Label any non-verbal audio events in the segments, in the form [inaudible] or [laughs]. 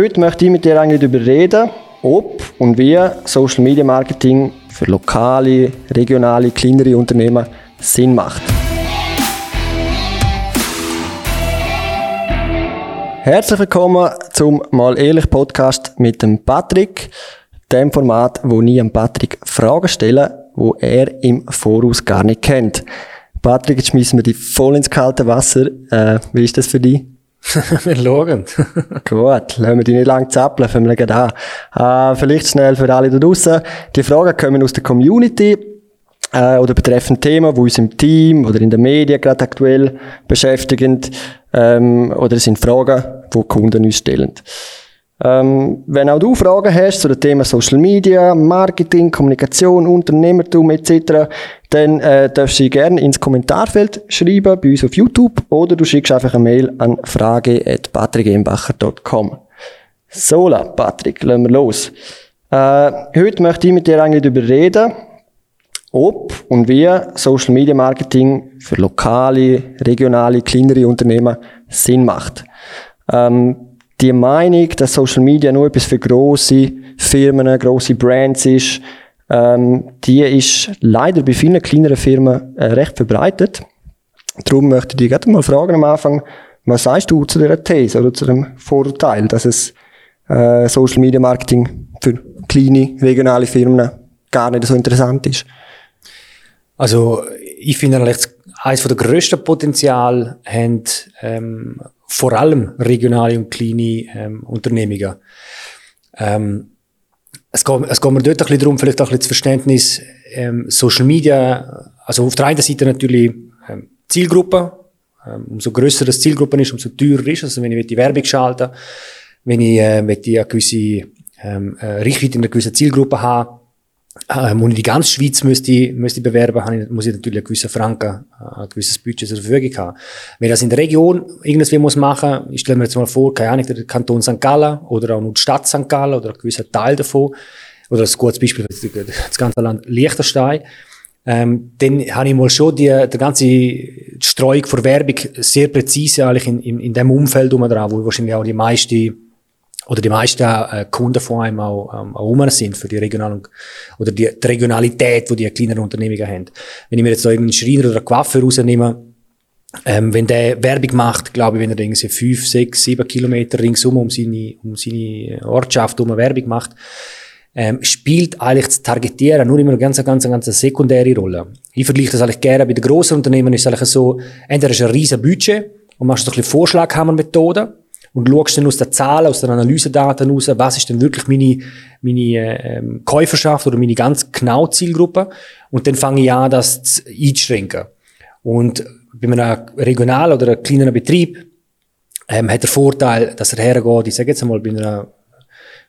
heute möchte ich mit dir eigentlich darüber reden, ob und wie Social Media Marketing für lokale, regionale, kleinere Unternehmen Sinn macht. Herzlich willkommen zum Mal ehrlich Podcast mit dem Patrick, dem Format, wo ich dem Patrick Fragen stelle, wo er im Voraus gar nicht kennt. Patrick, jetzt schmeißen wir dich voll ins kalte Wasser. Äh, wie ist das für dich? [laughs] wir schauen. Gut, lassen wir dich nicht lang zappeln, fangen wir gleich an. Äh, vielleicht schnell für alle da draussen. Die Fragen kommen aus der Community äh, oder betreffen Themen, die uns im Team oder in den Medien gerade aktuell beschäftigen ähm, oder sind Fragen, die Kunden uns stellen. Ähm, wenn auch du Fragen hast zu dem Thema Social Media, Marketing, Kommunikation, Unternehmertum etc., dann äh, darfst du sie gerne ins Kommentarfeld schreiben bei uns auf YouTube oder du schickst einfach eine Mail an frage.patrickembacher.com. So, Patrick, lassen wir los. Äh, heute möchte ich mit dir eigentlich darüber reden, ob und wie Social Media Marketing für lokale, regionale, kleinere Unternehmen Sinn macht. Ähm, die Meinung, dass Social Media nur etwas für große Firmen, große Brands ist, ähm, die ist leider bei vielen kleineren Firmen äh, recht verbreitet. Darum möchte ich dich gerne mal fragen am Anfang, was sagst du zu dieser These oder zu dem Vorurteil, dass es äh, Social Media Marketing für kleine regionale Firmen gar nicht so interessant ist? Also ich finde eigentlich eines der grössten Potenzial haben ähm, vor allem regionale und kleine ähm, Unternehmungen. Ähm, es, geht, es geht mir dort ein bisschen darum, vielleicht auch ein bisschen das Verständnis, ähm, Social Media, also auf der einen Seite natürlich ähm, Zielgruppe, ähm, umso grösser das Zielgruppe ist, umso teurer ist Also wenn ich die Werbung schalte, wenn ich, äh, eine gewisse ähm, äh, Reichweite in einer gewissen Zielgruppe habe, ähm, und in die ganze Schweiz müsste, müsste ich bewerben, habe ich, muss ich natürlich einen gewissen Franken, äh, ein gewisses Budget zur Verfügung haben. Wenn ich das in der Region irgendwie muss machen, ich stelle mir jetzt mal vor, keine Ahnung, der Kanton St. Gallen oder auch nur die Stadt St. Gallen oder ein gewisser Teil davon, oder ein gutes Beispiel, das ganze Land Liechtenstein, ähm, dann habe ich mal schon die, die ganze Streuung vor Werbung sehr präzise eigentlich in, in, in dem Umfeld um dran, wo wahrscheinlich auch die meiste oder die meisten äh, Kunden von einem auch, ähm, auch um sind für die Regional oder die, die Regionalität, die die kleineren Unternehmungen haben. Wenn ich mir jetzt da irgendeinen Schreiner oder einen Coiffeur rausnehme, ähm, wenn der Werbung macht, glaube ich, wenn er irgendwie fünf, sechs, sieben Kilometer ringsum um seine, um seine Ortschaft um eine Werbung macht, ähm, spielt eigentlich das Targetieren nur immer eine ganz, ganz, ganz sekundäre Rolle. Ich vergleiche das eigentlich gerne. Bei den grossen Unternehmen ist es eigentlich so, entweder ist ein riesen Budget und machst so ein bisschen Vorschlaghammermethoden und schaust dann aus den Zahlen, aus den Analysedaten raus, was ist denn wirklich meine, meine ähm, Käuferschaft oder meine ganz genaue Zielgruppe. Und dann fange ich an, das zu einzuschränken. Und bei einem regionalen oder einem kleinen Betrieb ähm, hat der Vorteil, dass er hergeht, ich sage jetzt einmal, bei einer,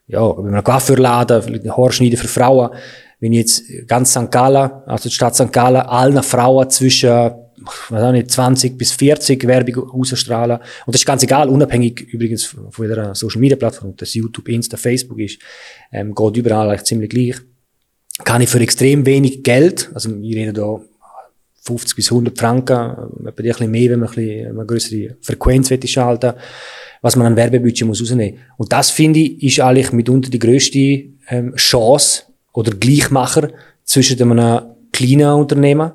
ja, bei einem Coiffeurladen, vielleicht eine Haarschneide für Frauen, wenn ich jetzt ganz St. Gallen, also die Stadt St. Gallen, allen Frauen zwischen weiß nicht, 20 bis 40 Werbung ausstrahlen. Und das ist ganz egal, unabhängig übrigens von jeder Social Media Plattform, ob das YouTube, Insta, Facebook ist, ähm, geht überall eigentlich ziemlich gleich. Kann ich für extrem wenig Geld, also ich rede da 50 bis 100 Franken, äh, etwa ein bisschen mehr, wenn man ein bisschen, eine größere Frequenz schalten was man an Werbebudget muss rausnehmen. Und das finde ich, ist eigentlich mitunter die grösste ähm, Chance oder Gleichmacher zwischen einem kleinen Unternehmen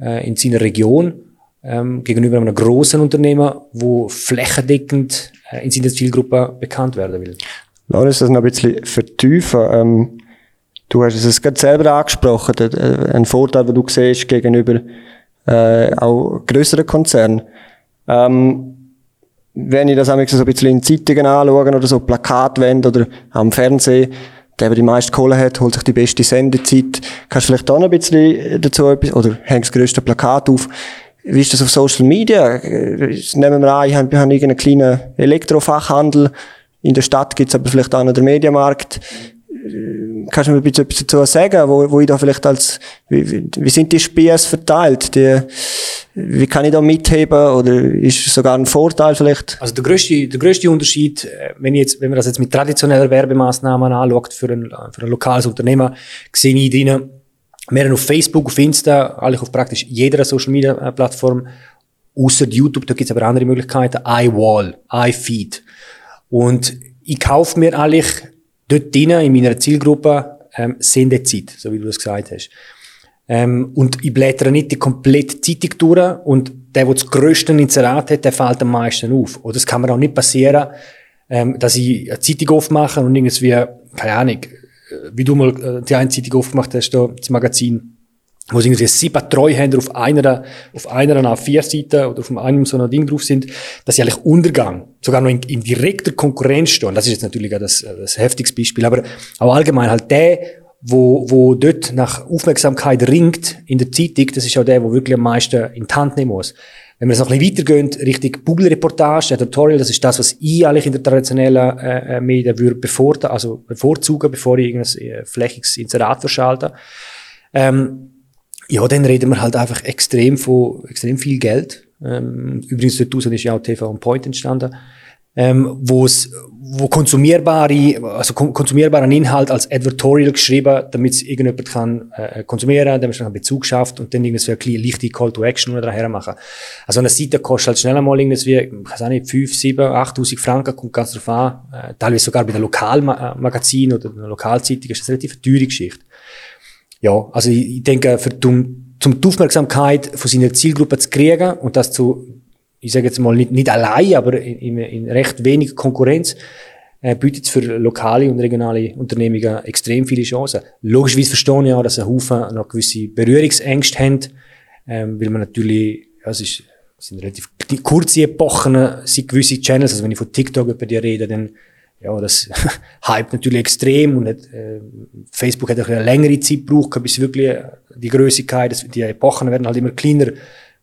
äh, in seiner Region ähm, gegenüber einem großen Unternehmen, wo flächendeckend äh, in seiner Zielgruppe bekannt werden will. Lass uns das noch ein bisschen vertiefen. Ähm, du hast es gerade selber angesprochen, äh, ein Vorteil, den du siehst gegenüber äh, auch größeren Konzernen. Ähm, wenn ich das so ein bisschen in Zeitungen anschaue oder so Plakatwände oder am Fernsehen, der, der die meiste Kohle hat, holt sich die beste Sendezeit. Kannst du vielleicht auch noch ein bisschen dazu etwas, oder hängst das grösste Plakat auf? Wie ist das auf Social Media? Nehmen wir an, ich habe irgendeinen kleinen Elektrofachhandel. In der Stadt gibt es aber vielleicht auch noch den Mediamarkt. Kannst du mir bisschen etwas dazu sagen, wo, wo ich da vielleicht als, wie, wie sind die Spiels verteilt? Die, wie kann ich da mitheben oder ist es sogar ein Vorteil vielleicht? Also der größte, der größte Unterschied, äh, wenn, ich jetzt, wenn man das jetzt mit traditionellen Werbemaßnahmen anschaut für ein, für ein lokales Unternehmen, sehe ich drinnen, mehr auf Facebook, auf Insta, eigentlich auf praktisch jeder Social Media äh, Plattform, außer YouTube, da gibt es aber andere Möglichkeiten, iWall, iFeed. Und ich kaufe mir eigentlich dort drinnen in meiner Zielgruppe ähm, Sendezeit, so wie du das gesagt hast. Ähm, und ich blättere nicht die komplette Zeitung durch und der, der das grösste Inserat hat, der fällt am meisten auf. Oder es kann mir auch nicht passieren, ähm, dass ich eine Zeitung aufmache und irgendwie, keine Ahnung, wie du mal äh, die eine Zeitung aufgemacht hast, da, das Magazin, wo irgendwie sieben Treuhänder auf einer, auf einer A4-Seite oder auf einem so einem Ding drauf sind, dass sie eigentlich Untergang, sogar noch in, in direkter Konkurrenz stehen. Das ist jetzt natürlich auch das, das heftigste Beispiel, aber auch allgemein halt der, wo, wo dort nach Aufmerksamkeit ringt in der Zeitung, das ist auch der, wo wirklich am meisten in die Hand nehmen muss. Wenn wir es noch ein bisschen weitergehen, Richtung Bubble-Reportage, Editorial, das ist das, was ich eigentlich in der traditionellen äh, äh Medien würde bevorzugen, also bevorzugen, bevor ich irgendein äh, flächiges Inserat verschalte. Ähm, ja, dann reden wir halt einfach extrem von, extrem viel Geld. Ähm, übrigens, dort ist ja auch TV on Point entstanden ähm, wo es wo konsumierbare, also konsumierbaren Inhalt als Advertorial geschrieben, damit es irgendjemand kann äh, konsumieren, damit man Bezug schafft und dann irgendwie eine leichte Call to Action oder daher machen. Also eine Seite kostet halt schnell einmal irgendwie, ich weiß auch nicht, 5, 7, 8'000 Franken, kommt ganz drauf an. Äh, teilweise sogar bei den Lokalmagazinen oder einer Lokalzeitung ist das eine relativ teure Geschichte. Ja, also ich, denke, für, um, um die Aufmerksamkeit von seiner Zielgruppe zu kriegen und das zu ich sage jetzt mal nicht, nicht allein, aber in, in recht wenig Konkurrenz, äh, bietet es für lokale und regionale Unternehmungen extrem viele Chancen. Logischerweise verstehe ich auch, dass ein Haufen noch gewisse Berührungsängste haben, ähm, weil man natürlich, ja, es ist, es sind relativ kurze Epochen, sind gewisse Channels, also wenn ich von TikTok über die rede, dann ja, das [laughs] hype natürlich extrem und hat, äh, Facebook hat auch eine längere Zeit gebraucht, bis wirklich die Größigkeit, die Epochen werden halt immer kleiner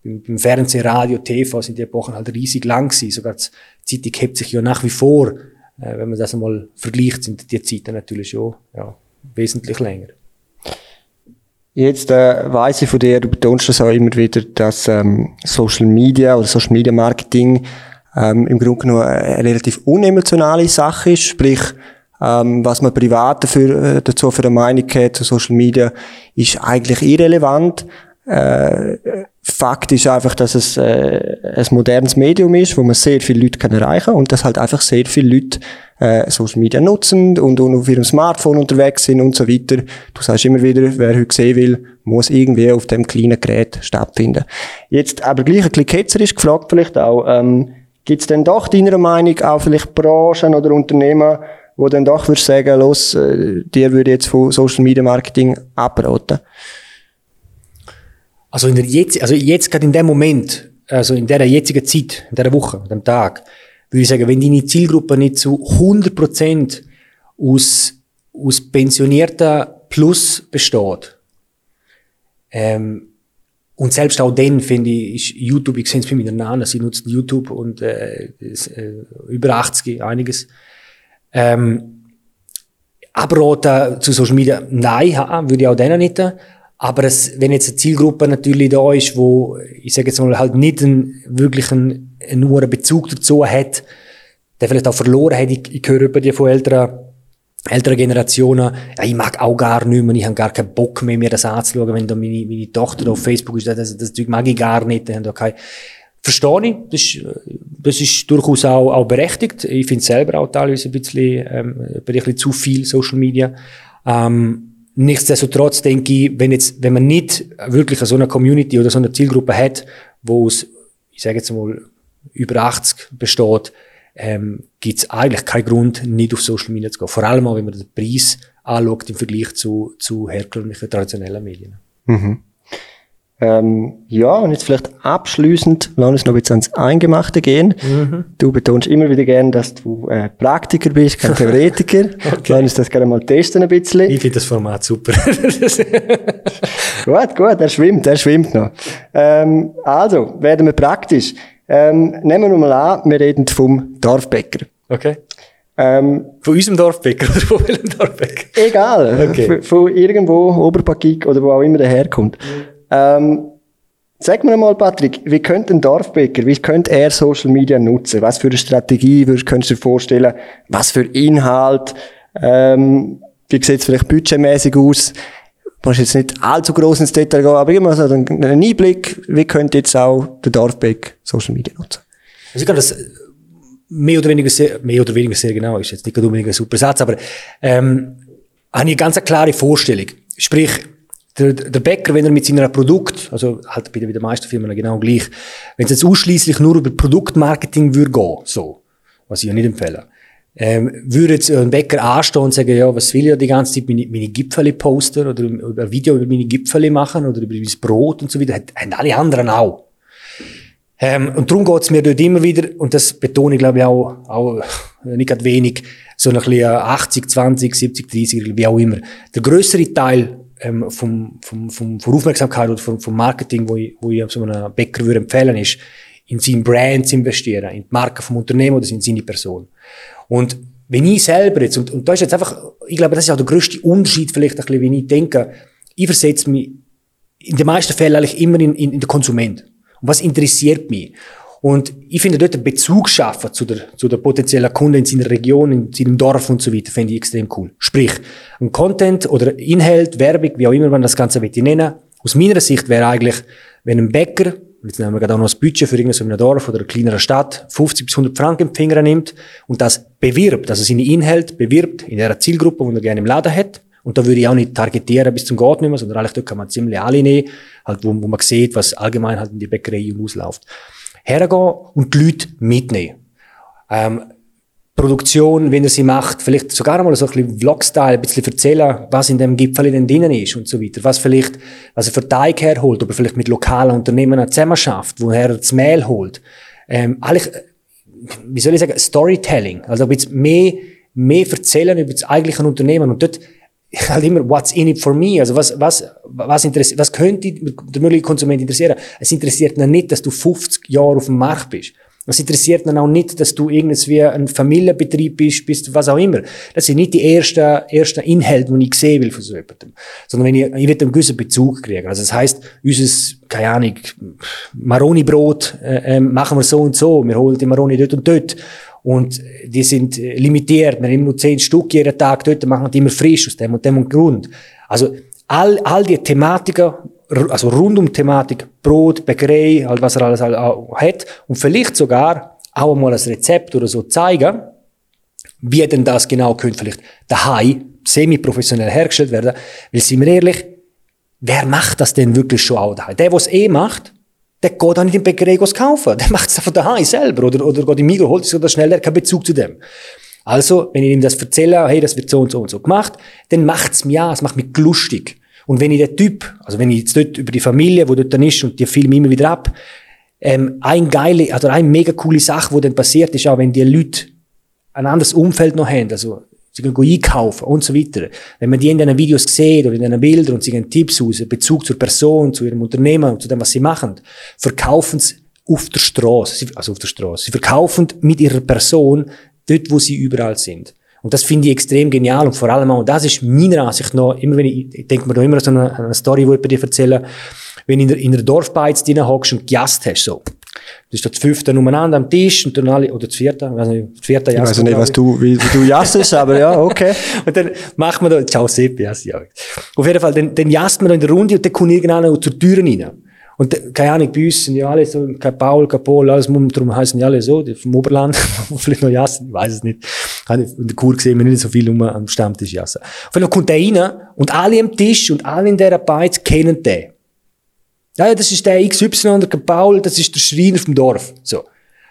beim Fernsehen, Radio, TV sind die Epochen halt riesig lang gewesen. Sogar die Zeitung hebt sich ja nach wie vor. Äh, wenn man das einmal vergleicht, sind die Zeiten natürlich schon ja, wesentlich länger. Jetzt äh, weiss ich von dir, du betonst das auch immer wieder, dass ähm, Social Media oder Social Media Marketing ähm, im Grunde genommen eine relativ unemotionale Sache ist. Sprich, ähm, was man privat dafür, äh, dazu für eine Meinung hat zu Social Media, ist eigentlich irrelevant. Äh, Fakt ist einfach, dass es äh, ein modernes Medium ist, wo man sehr viele Leute kann erreichen kann und dass halt einfach sehr viele Leute äh, Social Media nutzen und, und auf ihrem Smartphone unterwegs sind und so weiter. Du sagst immer wieder, wer heute sehen will, muss irgendwie auf dem kleinen Gerät stattfinden. Jetzt aber gleich ein bisschen ketzerisch gefragt vielleicht auch, ähm, gibt es denn doch deiner Meinung auch vielleicht Branchen oder Unternehmen, wo dann doch würdest sagen, los, äh, dir würde jetzt von Social Media Marketing abraten? Also, in der jetzt, also jetzt gerade in dem Moment, also in der jetzigen Zeit, in der Woche, an dem Tag, würde ich sagen, wenn deine Zielgruppe nicht zu 100% aus, aus pensionierten Plus besteht, ähm, und selbst auch dann, finde ich, ist YouTube, ich sehe es bei meiner Nana, sie nutzen YouTube und äh, ist, äh, über 80, einiges. Ähm, abraten zu Social Media, nein, würde ich auch denen nicht. Aber es, wenn jetzt eine Zielgruppe natürlich da ist, wo, ich sage jetzt mal, halt nicht einen, wirklich einen, nur einen Bezug dazu hat, der vielleicht auch verloren hat, ich, ich höre über die von älteren, älteren Generationen, ja, ich mag auch gar nicht mehr, ich habe gar keinen Bock mehr, mir das anzuschauen, wenn da meine, meine Tochter auf Facebook ist, das, das, das mag ich gar nicht, da kein, Verstehe ich, das ist, das ist durchaus auch, auch berechtigt. Ich finde selber auch teilweise ein bisschen, ähm, ein bisschen zu viel Social Media. Ähm, Nichtsdestotrotz denke ich, wenn jetzt, wenn man nicht wirklich so eine Community oder so eine Zielgruppe hat, wo es, ich sage jetzt mal, über 80 besteht, ähm, gibt es eigentlich keinen Grund, nicht auf Social Media zu gehen. Vor allem auch, wenn man den Preis anschaut im Vergleich zu, zu herkömmlichen traditionellen Medien. Mhm. Ähm, ja, und jetzt vielleicht abschließend, lass uns noch ein bisschen ans Eingemachte gehen. Mhm. Du betonst immer wieder gern, dass du äh, Praktiker bist, kein [laughs] Theoretiker. okay. Lass uns das gerne mal testen ein bisschen. Ich finde das Format super. [laughs] gut, gut, er schwimmt, er schwimmt noch. Ähm, also, werden wir praktisch. Ähm, nehmen wir mal an, wir reden vom Dorfbäcker. Okay. Ähm, von unserem Dorfbäcker oder von welchem Dorfbäcker? Egal. Okay. Von, irgendwo, Oberpakik oder wo auch immer der herkommt. Mhm. Ähm, sag mir mal, Patrick, wie könnte ein Dorfbäcker, wie könnte er Social Media nutzen? Was für eine Strategie würdest, könntest du dir vorstellen? Was für Inhalt? Ähm, wie sieht es vielleicht budgetmäßig aus? Du musst jetzt nicht allzu groß ins Detail gehen, aber immer so einen Einblick, wie könnte jetzt auch der Dorfbäcker Social Media nutzen? Also ich glaube, das mehr oder weniger sehr, mehr oder weniger sehr genau, ist jetzt nicht unbedingt ein super Satz, aber ähm, habe ich ganz klare Vorstellung. Sprich, der, der Bäcker, wenn er mit seinem Produkt, also halt bei den meisten Firmen genau gleich, wenn es jetzt ausschließlich nur über Produktmarketing würde gehen, so, was ich ja nicht empfehle, ähm, würde jetzt ein Bäcker anstehen und sagen, ja, was will ich ja die ganze Zeit, meine, meine Gipfeli poster oder ein Video über meine Gipfeli machen oder über mein Brot und so weiter, haben alle anderen auch. Ähm, und darum geht's mir dort immer wieder, und das betone ich glaube ich auch, auch nicht gerade wenig, so ein bisschen 80, 20, 70, 30, wie auch immer. Der größere Teil ähm, vom, vom, vom, von Aufmerksamkeit oder vom, vom Marketing, wo ich, wo ich so einem Bäcker würde empfehlen, ist, in seinen Brand zu investieren, in die Marke vom Unternehmen oder in seine Person. Und wenn ich selber jetzt, und, und da ist jetzt einfach, ich glaube, das ist auch der größte Unterschied vielleicht ein bisschen, wenn ich denke, ich versetze mich in den meisten Fällen eigentlich immer in, in, in den Konsument. Und was interessiert mich? Und ich finde dort einen Bezug schaffen zu der, zu der potenziellen Kunde in seiner Region, in seinem Dorf und so weiter, finde ich extrem cool. Sprich, ein Content oder Inhalt, Werbung, wie auch immer man das Ganze nennen aus meiner Sicht wäre eigentlich, wenn ein Bäcker, jetzt nehmen wir gerade auch noch das Budget für irgendein Dorf oder eine kleinere Stadt, 50 bis 100 Franken im Finger nimmt und das bewirbt, also seine Inhalte bewirbt in der Zielgruppe, die er gerne im Laden hat, und da würde ich auch nicht targetieren bis zum Gott sondern eigentlich dort kann man ziemlich alle nehmen, halt, wo, wo man sieht, was allgemein halt in die Bäckerei ausläuft hergehen und die Leute mitnehmen. Ähm, Produktion, wenn er sie macht, vielleicht sogar mal so ein bisschen Vlog-Style, ein bisschen erzählen, was in dem Gipfel denn drinnen ist und so weiter. Was vielleicht, was er für Teig herholt, ob er vielleicht mit lokalen Unternehmen zusammen schafft, woher er das Mehl holt. Ähm, eigentlich, wie soll ich sagen, Storytelling. Also, jetzt mehr, mehr erzählen über das eigentliche Unternehmen und dort halt immer, what's in it for me? Also was, was, was, interessiert, was könnte der mögliche Konsument interessieren? Es interessiert ihn nicht, dass du 50 Jahre auf dem Markt bist. Es interessiert ihn auch nicht, dass du irgendwie ein Familienbetrieb bist, bist, was auch immer. Das sind nicht die ersten, ersten Inhalte, die ich sehen will von so jemandem. Sondern wenn ich, ich will einen gewissen Bezug kriegen. Also das heisst, unser, keine Ahnung, Maroni-Brot, äh, äh, machen wir so und so. Wir holen die Maroni dort und dort. Und die sind äh, limitiert. Wir haben nur zehn Stück jeden Tag dort, machen die immer frisch aus dem und dem Grund. Also all, all die Thematiken, also rund um Thematik, Brot, Bäckerei, halt was er alles hat und vielleicht sogar auch mal ein Rezept oder so zeigen, wie denn das genau könnte vielleicht daheim semi-professionell hergestellt werden. Weil, sind wir ehrlich, wer macht das denn wirklich schon auch daheim? Der, der es eh macht, der geht auch nicht in die Bäckerei kaufen. Der macht es von daheim selber. Oder, oder geht in Migros, holt sich das schnell, der hat keinen Bezug zu dem. Also, wenn ich ihm das erzähle, hey, das wird so und so und so gemacht, dann macht's mir ja, es macht mich lustig. Und wenn ich der Typ, also wenn ich jetzt dort über die Familie, wo dort dann ist, und die filme immer wieder ab, ähm, ein geile, also eine mega coole Sache, wo dann passiert ist, auch wenn die Leute ein anderes Umfeld noch haben, also sie gehen einkaufen und so weiter. Wenn man die in den Videos sieht oder in den Bildern und sie gehen Tipps aus, Bezug zur Person, zu ihrem Unternehmen und zu dem, was sie machen, verkaufen sie auf der Straße, also auf der Straße. Sie verkaufen mit ihrer Person dort, wo sie überall sind. Und das finde ich extrem genial und vor allem auch, das ist meiner Ansicht nach, immer wenn ich, ich denke mir da immer so eine, eine Story, die ich bei dir erzähle, wenn du in der, in der Dorfbeiz drin hockst und gejast hast, so. Das ist das fünfte umeinander am Tisch und dann alle, oder das vierte, weiß nicht, das vierte Ich weiß nicht, was du, wie, wie du jassest, aber ja, okay. [laughs] und dann macht man da, ciao Sepp, ja. Auf jeden Fall, dann, dann jast man da in der Runde und dann kommt irgendeiner zur Tür rein. Und keine Ahnung, bei uns sind ja alle so, kein Paul, kein Paul, alles, darum heißen ja alle so, die vom Oberland, [laughs] vielleicht noch Jassen, ich weiß es nicht. In der Kur gesehen wir nicht so viel um am Stammtisch Jassen. Auf Fall kommt der rein und alle am Tisch und alle in dieser Beiz kennen den. Ja, das ist der XY, der Paul, das ist der Schreiner vom Dorf. So.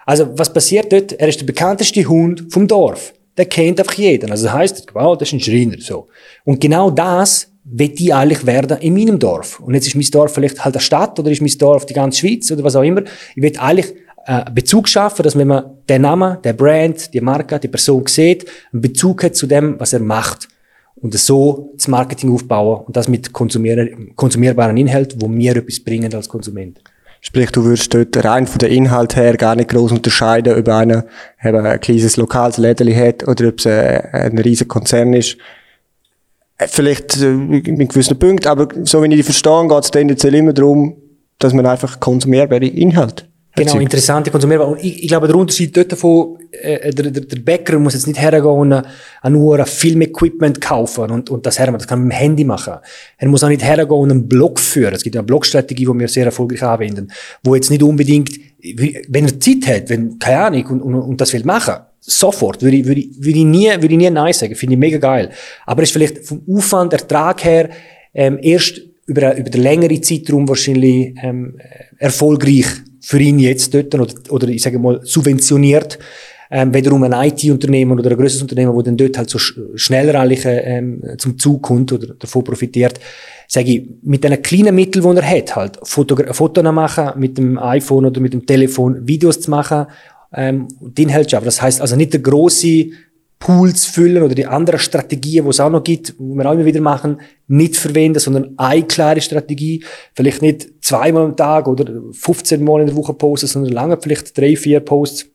Also, was passiert dort? Er ist der bekannteste Hund vom Dorf. Der kennt einfach jeden. Also, das heisst, wow, das ist ein Schreiner, so. Und genau das will ich eigentlich werden in meinem Dorf. Und jetzt ist mein Dorf vielleicht halt eine Stadt oder ist mein Dorf die ganze Schweiz oder was auch immer. Ich will eigentlich äh, Bezug schaffen, dass wenn man den Namen, der Brand, die Marke, die Person sieht, einen Bezug hat zu dem, was er macht. Und so das Marketing aufbauen und das mit konsumierbaren Inhalten, wo mir etwas bringen als Konsument. Sprich, du würdest dort rein von der Inhalt her gar nicht groß unterscheiden, ob einer eben ein kleines lokales Lädeli hat oder ob es äh, ein, riesiger Konzern ist. Äh, vielleicht äh, mit gewissen Punkten, aber so wie ich die verstehe, geht es tendenziell immer darum, dass man einfach konsumierbare Inhalte Genau, interessante Konsumierbar. Und ich, ich glaube, der Unterschied dort davon, äh, der, der, der Bäcker muss jetzt nicht hergehen und äh, nur ein Filmequipment kaufen und, und das hermachen. Das kann man mit dem Handy machen. Er muss auch nicht hergehen und einen Blog führen. Es gibt ja eine Blogstrategie, die wir sehr erfolgreich anwenden, wo jetzt nicht unbedingt wenn er Zeit hat, wenn, keine Ahnung, und, und, und das will machen, sofort, würde ich, würde ich, würde ich nie, würde ich nie Nein sagen, finde ich mega geil. Aber es ist vielleicht vom Aufwand, Ertrag her, ähm, erst über, über den längeren Zeitraum wahrscheinlich, ähm, erfolgreich für ihn jetzt dort, oder, oder ich sage mal, subventioniert, ähm, wiederum ein IT-Unternehmen oder ein größeres Unternehmen, wo dann dort halt so schneller eigentlich ähm, zum Zug kommt oder davon profitiert, sage ich, mit den kleinen Mitteln, die er hat, halt Fotos machen, mit dem iPhone oder mit dem Telefon Videos zu machen, ähm, den hält aber. Das heißt also nicht der große Pool zu füllen oder die anderen Strategien, die es auch noch gibt, die wir auch immer wieder machen, nicht verwenden, sondern eine klare Strategie. Vielleicht nicht zweimal am Tag oder 15 Mal in der Woche posten, sondern lange vielleicht drei, vier Posts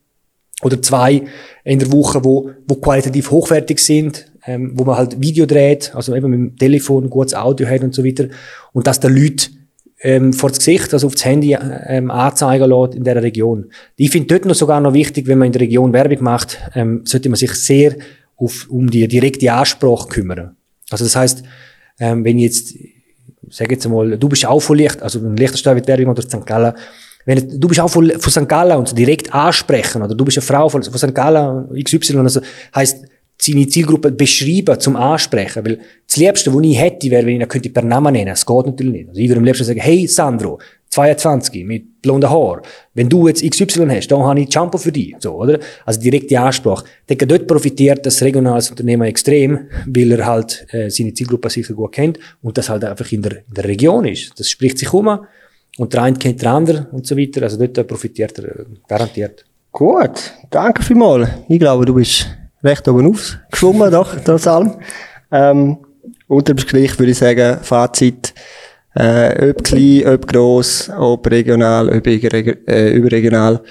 oder zwei in der Woche, wo, wo qualitativ hochwertig sind, ähm, wo man halt Video dreht, also eben mit dem Telefon gutes Audio hat und so weiter. Und dass der Leute ähm, vor das Gesicht, also auf das Handy ähm, anzeigen lässt in dieser Region. Ich finde dort noch sogar noch wichtig, wenn man in der Region Werbung macht, ähm, sollte man sich sehr auf, um die direkte Ansprache kümmern. Also das heißt, ähm, wenn jetzt, sag jetzt einmal, du bist auch von Licht, also in Liechtenstein wird Werbung oder St. Gallen, wenn du bist auch von, von St. Gallen und direkt ansprechen, oder du bist eine Frau von, von St. Gallen, XY, also heisst, seine Zielgruppe beschreiben, zum Ansprechen. Weil das Liebste, was ich hätte, wäre, wenn ich ihn könnte per Namen nennen. Es geht natürlich nicht. Also ich würde am liebsten sagen, hey Sandro, 22, mit blonden Haar. Wenn du jetzt XY hast, dann habe ich Shampoo für dich. So, oder? Also direkte Ansprache. Ich denke, dort profitiert das regionale Unternehmen extrem, weil er halt äh, seine Zielgruppe sicher gut kennt und das halt einfach in der, in der Region ist. Das spricht sich um und der eine kennt den anderen und so weiter. Also dort profitiert er äh, garantiert. Gut, danke vielmals. Ich glaube, du bist recht oben aufgeschwommen, doch, trotz allem. Ähm, unter dem Strich würde ich sagen, Fazit, äh, ob klein, ob gross, ob regional, ob äh, überregional.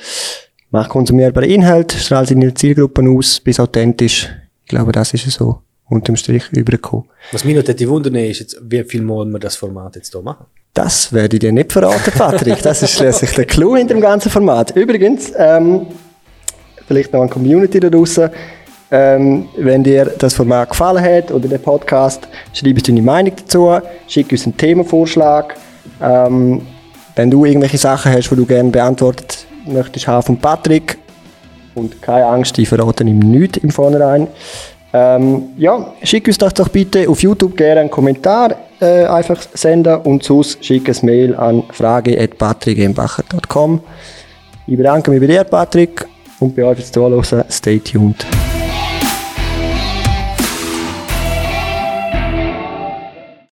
Mach konsumierbare Inhalt, strahlt in die Zielgruppen aus, bis authentisch. Ich glaube, das ist so unterm Strich übergekommen. Was mich noch wundern ist jetzt, wie viel Mal wir das Format jetzt hier machen? Das werde ich dir nicht verraten, Patrick. Das ist schließlich der Clou in dem ganzen Format. Übrigens, ähm, vielleicht noch eine Community da draussen. Ähm, wenn dir das Format gefallen hat oder der Podcast, schreib uns deine Meinung dazu, schick uns einen Themenvorschlag. Ähm, wenn du irgendwelche Sachen hast, die du gerne beantwortet möchtest haben von Patrick, und keine Angst, ich verrate ihm nichts im Vornherein. Ähm, ja, schick uns das doch bitte auf YouTube gerne einen Kommentar äh, einfach senden und sonst schick ein Mail an frage.patrickembacher.com. Ich bedanke mich bei dir, Patrick, und bei euch fürs Zuhören. Stay tuned.